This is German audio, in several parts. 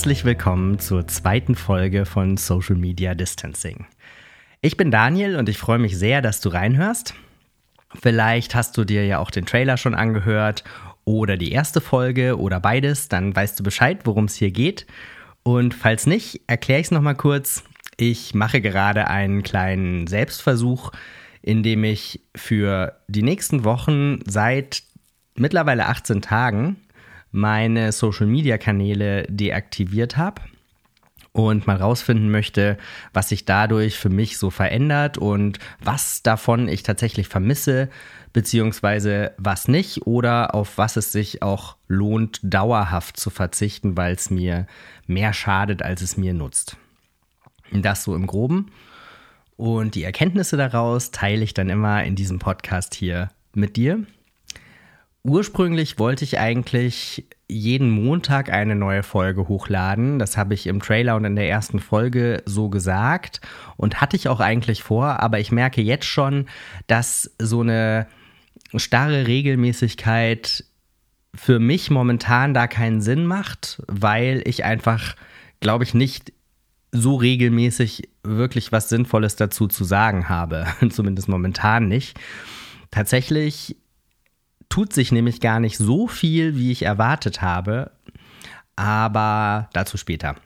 Herzlich willkommen zur zweiten Folge von Social Media Distancing. Ich bin Daniel und ich freue mich sehr, dass du reinhörst. Vielleicht hast du dir ja auch den Trailer schon angehört oder die erste Folge oder beides, dann weißt du Bescheid, worum es hier geht. Und falls nicht, erkläre ich es nochmal kurz. Ich mache gerade einen kleinen Selbstversuch, in dem ich für die nächsten Wochen seit mittlerweile 18 Tagen meine Social-Media-Kanäle deaktiviert habe und mal rausfinden möchte, was sich dadurch für mich so verändert und was davon ich tatsächlich vermisse, beziehungsweise was nicht oder auf was es sich auch lohnt, dauerhaft zu verzichten, weil es mir mehr schadet, als es mir nutzt. Das so im groben. Und die Erkenntnisse daraus teile ich dann immer in diesem Podcast hier mit dir. Ursprünglich wollte ich eigentlich jeden Montag eine neue Folge hochladen. Das habe ich im Trailer und in der ersten Folge so gesagt und hatte ich auch eigentlich vor, aber ich merke jetzt schon, dass so eine starre Regelmäßigkeit für mich momentan da keinen Sinn macht, weil ich einfach, glaube ich, nicht so regelmäßig wirklich was Sinnvolles dazu zu sagen habe. Zumindest momentan nicht. Tatsächlich tut sich nämlich gar nicht so viel, wie ich erwartet habe. Aber dazu später.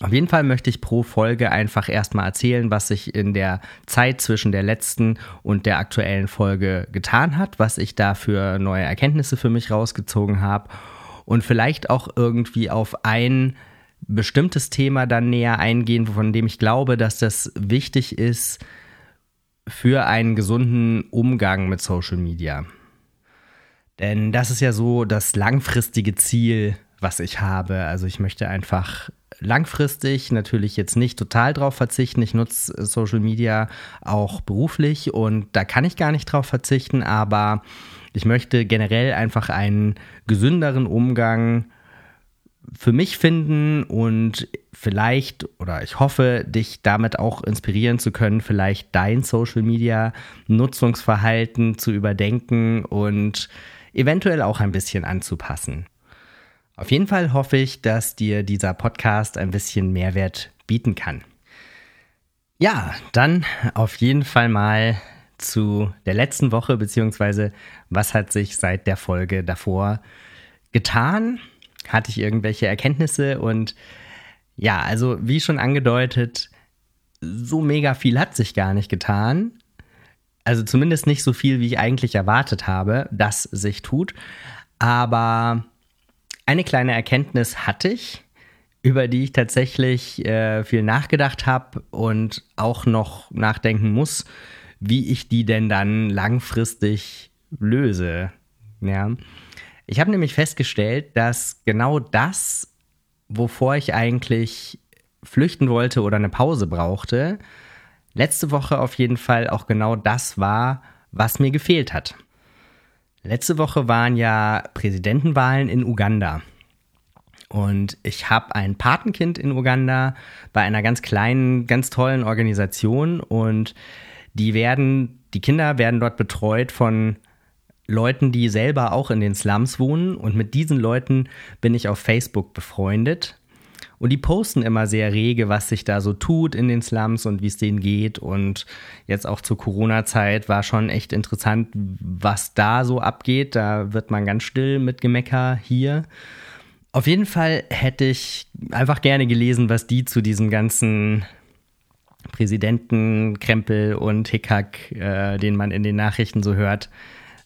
Auf jeden Fall möchte ich pro Folge einfach erstmal erzählen, was sich in der Zeit zwischen der letzten und der aktuellen Folge getan hat, was ich da für neue Erkenntnisse für mich rausgezogen habe und vielleicht auch irgendwie auf ein bestimmtes Thema dann näher eingehen, von dem ich glaube, dass das wichtig ist für einen gesunden Umgang mit Social Media. Denn das ist ja so das langfristige Ziel, was ich habe. Also ich möchte einfach langfristig natürlich jetzt nicht total drauf verzichten. Ich nutze Social Media auch beruflich und da kann ich gar nicht drauf verzichten, aber ich möchte generell einfach einen gesünderen Umgang für mich finden und vielleicht oder ich hoffe, dich damit auch inspirieren zu können, vielleicht dein Social Media Nutzungsverhalten zu überdenken und eventuell auch ein bisschen anzupassen. Auf jeden Fall hoffe ich, dass dir dieser Podcast ein bisschen Mehrwert bieten kann. Ja, dann auf jeden Fall mal zu der letzten Woche, beziehungsweise was hat sich seit der Folge davor getan? Hatte ich irgendwelche Erkenntnisse? Und ja, also wie schon angedeutet, so mega viel hat sich gar nicht getan. Also zumindest nicht so viel, wie ich eigentlich erwartet habe, dass sich tut. Aber eine kleine Erkenntnis hatte ich, über die ich tatsächlich äh, viel nachgedacht habe und auch noch nachdenken muss, wie ich die denn dann langfristig löse. Ja. Ich habe nämlich festgestellt, dass genau das, wovor ich eigentlich flüchten wollte oder eine Pause brauchte, letzte Woche auf jeden Fall auch genau das war, was mir gefehlt hat. Letzte Woche waren ja Präsidentenwahlen in Uganda. Und ich habe ein Patenkind in Uganda bei einer ganz kleinen, ganz tollen Organisation. Und die werden, die Kinder werden dort betreut von Leuten, die selber auch in den Slums wohnen. Und mit diesen Leuten bin ich auf Facebook befreundet. Und die posten immer sehr rege, was sich da so tut in den Slums und wie es denen geht. Und jetzt auch zur Corona-Zeit war schon echt interessant, was da so abgeht. Da wird man ganz still mit Gemecker hier. Auf jeden Fall hätte ich einfach gerne gelesen, was die zu diesem ganzen Präsidentenkrempel und Hickhack, äh, den man in den Nachrichten so hört,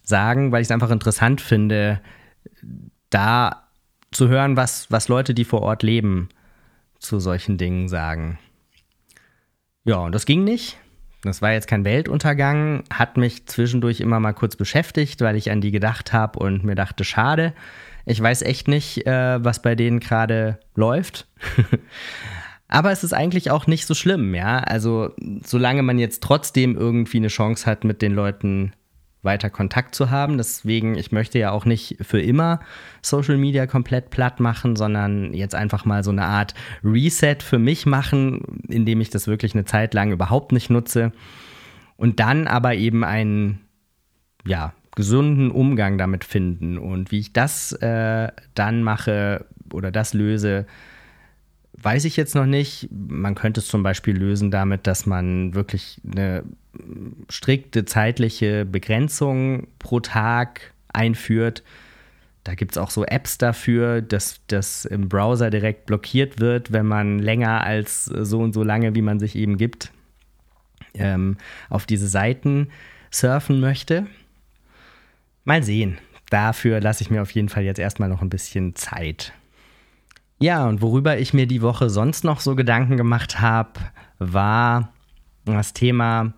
sagen, weil ich es einfach interessant finde, da zu hören, was, was Leute, die vor Ort leben, zu solchen Dingen sagen. Ja, und das ging nicht. Das war jetzt kein Weltuntergang, hat mich zwischendurch immer mal kurz beschäftigt, weil ich an die gedacht habe und mir dachte, schade. Ich weiß echt nicht, äh, was bei denen gerade läuft. Aber es ist eigentlich auch nicht so schlimm, ja. Also, solange man jetzt trotzdem irgendwie eine Chance hat, mit den Leuten weiter Kontakt zu haben. Deswegen, ich möchte ja auch nicht für immer Social Media komplett platt machen, sondern jetzt einfach mal so eine Art Reset für mich machen, indem ich das wirklich eine Zeit lang überhaupt nicht nutze. Und dann aber eben einen, ja, gesunden Umgang damit finden. Und wie ich das äh, dann mache, oder das löse, weiß ich jetzt noch nicht. Man könnte es zum Beispiel lösen damit, dass man wirklich eine strikte zeitliche Begrenzung pro Tag einführt. Da gibt es auch so Apps dafür, dass das im Browser direkt blockiert wird, wenn man länger als so und so lange, wie man sich eben gibt, ähm, auf diese Seiten surfen möchte. Mal sehen. Dafür lasse ich mir auf jeden Fall jetzt erstmal noch ein bisschen Zeit. Ja, und worüber ich mir die Woche sonst noch so Gedanken gemacht habe, war das Thema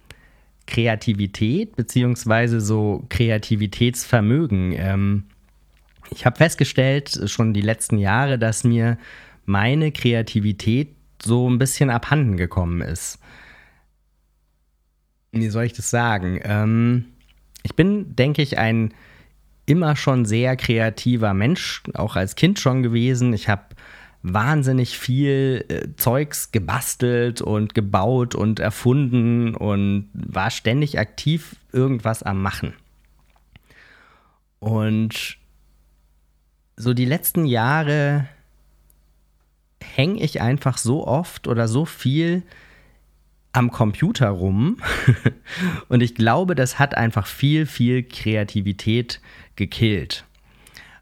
Kreativität beziehungsweise so Kreativitätsvermögen. Ähm, ich habe festgestellt, schon die letzten Jahre, dass mir meine Kreativität so ein bisschen abhanden gekommen ist. Wie soll ich das sagen? Ähm, ich bin, denke ich, ein immer schon sehr kreativer Mensch, auch als Kind schon gewesen. Ich habe wahnsinnig viel äh, Zeugs gebastelt und gebaut und erfunden und war ständig aktiv irgendwas am Machen. Und so die letzten Jahre hänge ich einfach so oft oder so viel am Computer rum. und ich glaube, das hat einfach viel, viel Kreativität gekillt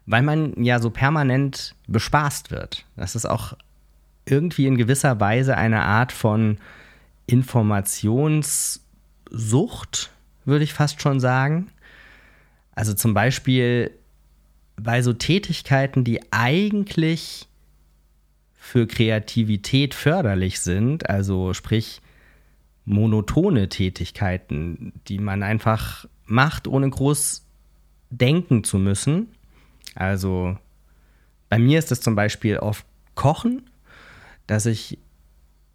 weil man ja so permanent bespaßt wird. Das ist auch irgendwie in gewisser Weise eine Art von Informationssucht, würde ich fast schon sagen. Also zum Beispiel bei so Tätigkeiten, die eigentlich für Kreativität förderlich sind, also sprich monotone Tätigkeiten, die man einfach macht, ohne groß denken zu müssen, also bei mir ist es zum Beispiel oft Kochen, dass ich,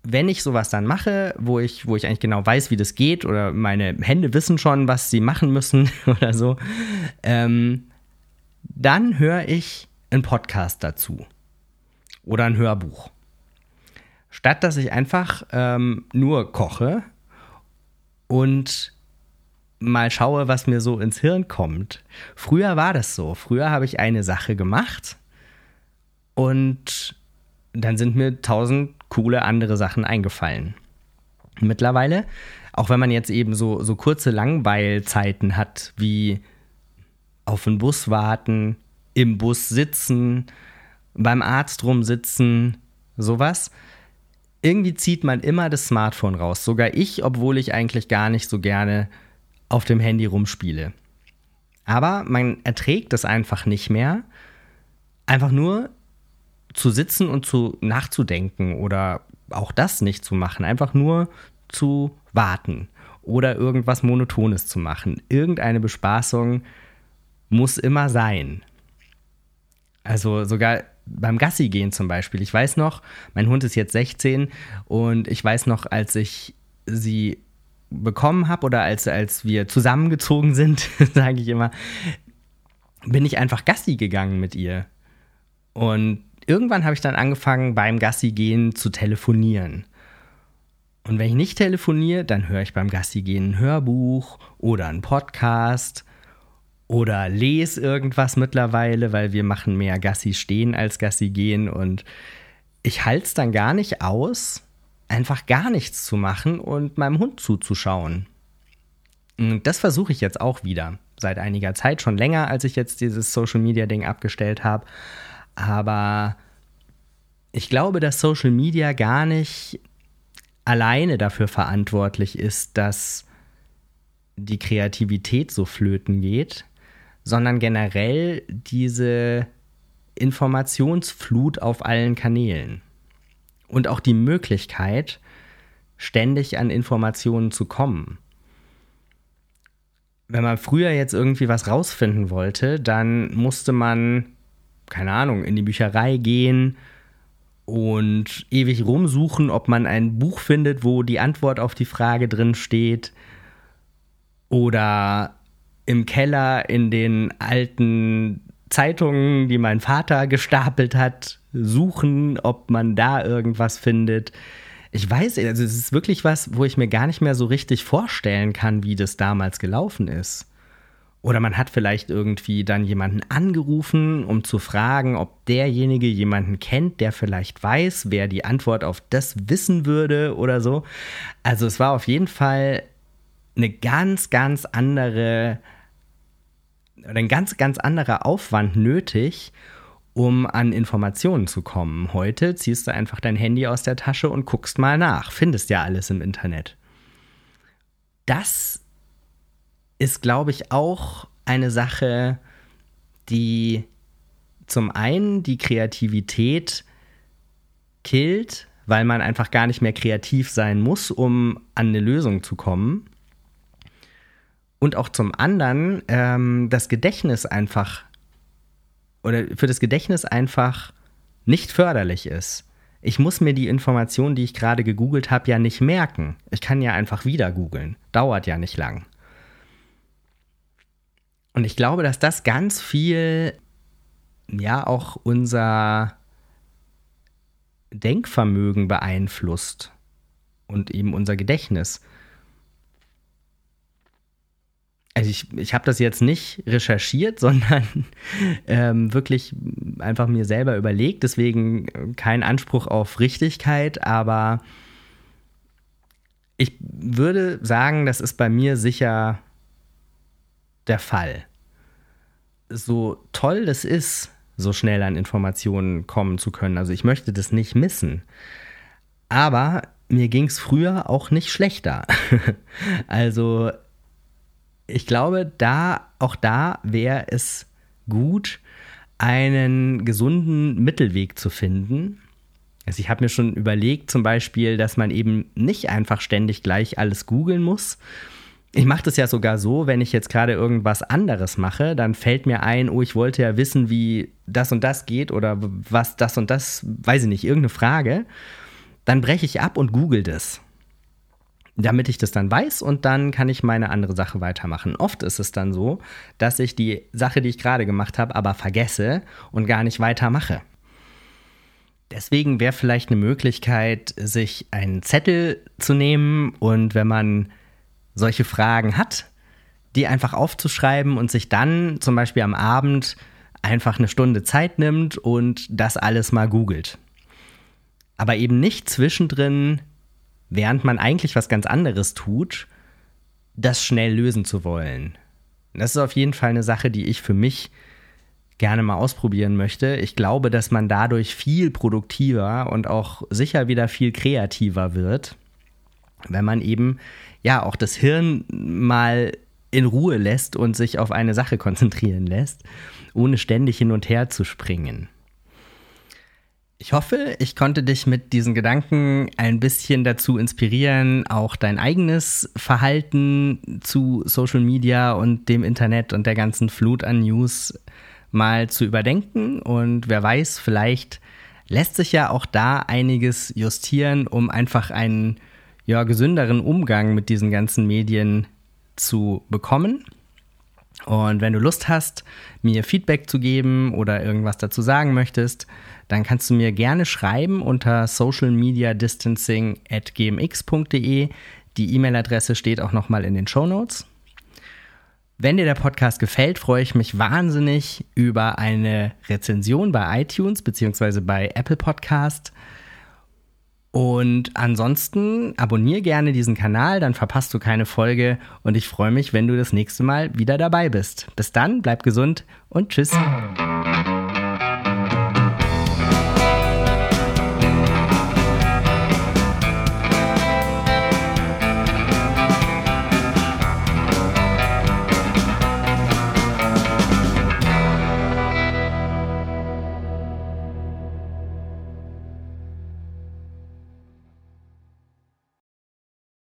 wenn ich sowas dann mache, wo ich, wo ich eigentlich genau weiß, wie das geht, oder meine Hände wissen schon, was sie machen müssen oder so, ähm, dann höre ich einen Podcast dazu oder ein Hörbuch. Statt dass ich einfach ähm, nur koche und mal schaue, was mir so ins Hirn kommt. Früher war das so. Früher habe ich eine Sache gemacht und dann sind mir tausend coole andere Sachen eingefallen. Mittlerweile, auch wenn man jetzt eben so, so kurze Langweilzeiten hat, wie auf den Bus warten, im Bus sitzen, beim Arzt rumsitzen, sowas, irgendwie zieht man immer das Smartphone raus. Sogar ich, obwohl ich eigentlich gar nicht so gerne auf dem Handy rumspiele. Aber man erträgt es einfach nicht mehr, einfach nur zu sitzen und zu nachzudenken oder auch das nicht zu machen, einfach nur zu warten oder irgendwas Monotones zu machen. Irgendeine Bespaßung muss immer sein. Also sogar beim Gassi gehen zum Beispiel. Ich weiß noch, mein Hund ist jetzt 16 und ich weiß noch, als ich sie bekommen habe oder als, als wir zusammengezogen sind, sage ich immer, bin ich einfach Gassi gegangen mit ihr. Und irgendwann habe ich dann angefangen, beim Gassi gehen zu telefonieren. Und wenn ich nicht telefoniere, dann höre ich beim Gassi gehen ein Hörbuch oder einen Podcast oder lese irgendwas mittlerweile, weil wir machen mehr Gassi stehen als Gassi gehen und ich halte es dann gar nicht aus, einfach gar nichts zu machen und meinem Hund zuzuschauen. Und das versuche ich jetzt auch wieder. Seit einiger Zeit, schon länger, als ich jetzt dieses Social Media Ding abgestellt habe. Aber ich glaube, dass Social Media gar nicht alleine dafür verantwortlich ist, dass die Kreativität so flöten geht, sondern generell diese Informationsflut auf allen Kanälen und auch die Möglichkeit, ständig an Informationen zu kommen. Wenn man früher jetzt irgendwie was rausfinden wollte, dann musste man, keine Ahnung, in die Bücherei gehen und ewig rumsuchen, ob man ein Buch findet, wo die Antwort auf die Frage drin steht. Oder im Keller in den alten Zeitungen, die mein Vater gestapelt hat, suchen, ob man da irgendwas findet. Ich weiß, also es ist wirklich was, wo ich mir gar nicht mehr so richtig vorstellen kann, wie das damals gelaufen ist. Oder man hat vielleicht irgendwie dann jemanden angerufen, um zu fragen, ob derjenige jemanden kennt, der vielleicht weiß, wer die Antwort auf das wissen würde oder so. Also es war auf jeden Fall eine ganz, ganz andere, ein ganz, ganz anderer Aufwand nötig, um an Informationen zu kommen. Heute ziehst du einfach dein Handy aus der Tasche und guckst mal nach. Findest ja alles im Internet. Das ist, glaube ich, auch eine Sache, die zum einen die Kreativität killt, weil man einfach gar nicht mehr kreativ sein muss, um an eine Lösung zu kommen. Und auch zum anderen ähm, das Gedächtnis einfach oder für das Gedächtnis einfach nicht förderlich ist. Ich muss mir die Information, die ich gerade gegoogelt habe, ja nicht merken. Ich kann ja einfach wieder googeln. Dauert ja nicht lang. Und ich glaube, dass das ganz viel, ja, auch unser Denkvermögen beeinflusst und eben unser Gedächtnis. Also ich, ich habe das jetzt nicht recherchiert, sondern ähm, wirklich einfach mir selber überlegt, deswegen kein Anspruch auf Richtigkeit, aber ich würde sagen, das ist bei mir sicher der Fall. So toll es ist, so schnell an Informationen kommen zu können, also ich möchte das nicht missen. Aber mir ging es früher auch nicht schlechter. also ich glaube, da, auch da wäre es gut, einen gesunden Mittelweg zu finden. Also ich habe mir schon überlegt, zum Beispiel, dass man eben nicht einfach ständig gleich alles googeln muss, ich mache das ja sogar so, wenn ich jetzt gerade irgendwas anderes mache, dann fällt mir ein, oh, ich wollte ja wissen, wie das und das geht oder was das und das, weiß ich nicht, irgendeine Frage. Dann breche ich ab und google das. Damit ich das dann weiß und dann kann ich meine andere Sache weitermachen. Oft ist es dann so, dass ich die Sache, die ich gerade gemacht habe, aber vergesse und gar nicht weitermache. Deswegen wäre vielleicht eine Möglichkeit, sich einen Zettel zu nehmen und wenn man solche Fragen hat, die einfach aufzuschreiben und sich dann zum Beispiel am Abend einfach eine Stunde Zeit nimmt und das alles mal googelt. Aber eben nicht zwischendrin, während man eigentlich was ganz anderes tut, das schnell lösen zu wollen. Das ist auf jeden Fall eine Sache, die ich für mich gerne mal ausprobieren möchte. Ich glaube, dass man dadurch viel produktiver und auch sicher wieder viel kreativer wird, wenn man eben ja auch das Hirn mal in Ruhe lässt und sich auf eine Sache konzentrieren lässt, ohne ständig hin und her zu springen. Ich hoffe, ich konnte dich mit diesen Gedanken ein bisschen dazu inspirieren, auch dein eigenes Verhalten zu Social Media und dem Internet und der ganzen Flut an News mal zu überdenken. Und wer weiß, vielleicht lässt sich ja auch da einiges justieren, um einfach einen ja, gesünderen Umgang mit diesen ganzen Medien zu bekommen. Und wenn du Lust hast, mir Feedback zu geben oder irgendwas dazu sagen möchtest, dann kannst du mir gerne schreiben unter socialmediadistancing at gmx.de. Die E-Mail-Adresse steht auch nochmal in den Show Notes. Wenn dir der Podcast gefällt, freue ich mich wahnsinnig über eine Rezension bei iTunes bzw. bei Apple Podcast. Und ansonsten abonniere gerne diesen Kanal, dann verpasst du keine Folge und ich freue mich, wenn du das nächste Mal wieder dabei bist. Bis dann, bleib gesund und tschüss.